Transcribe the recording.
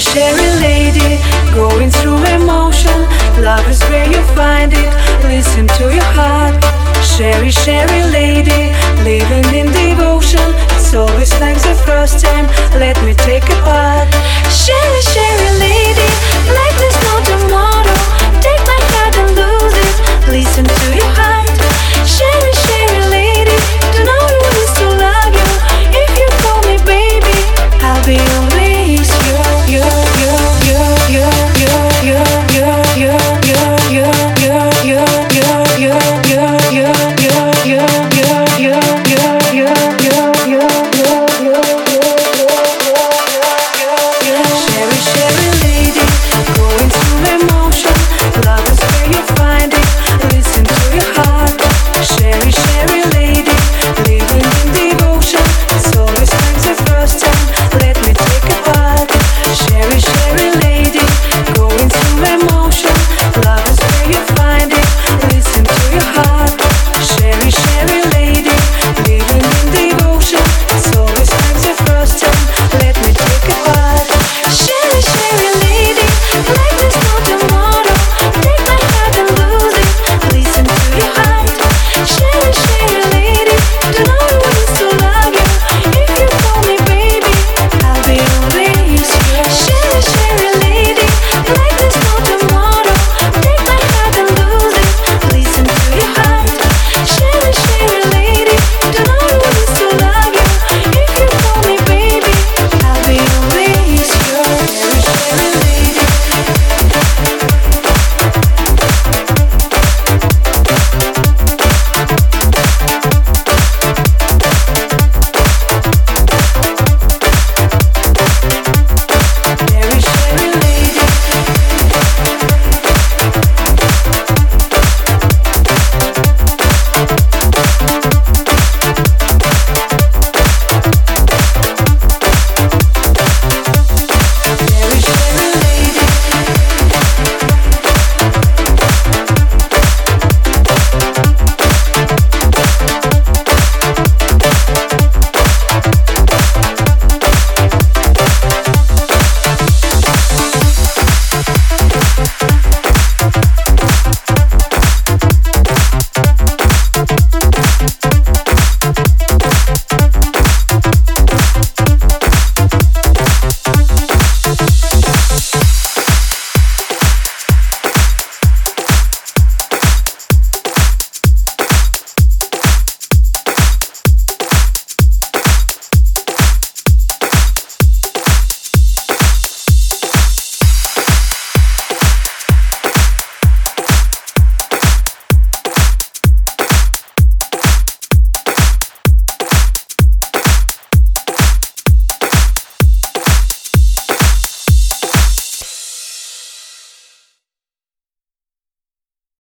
Sherry, lady, going through emotion. Love is where you find it. Listen to your heart. Sherry, Sherry lady, living in devotion. It's always like the first time. Let me take a part.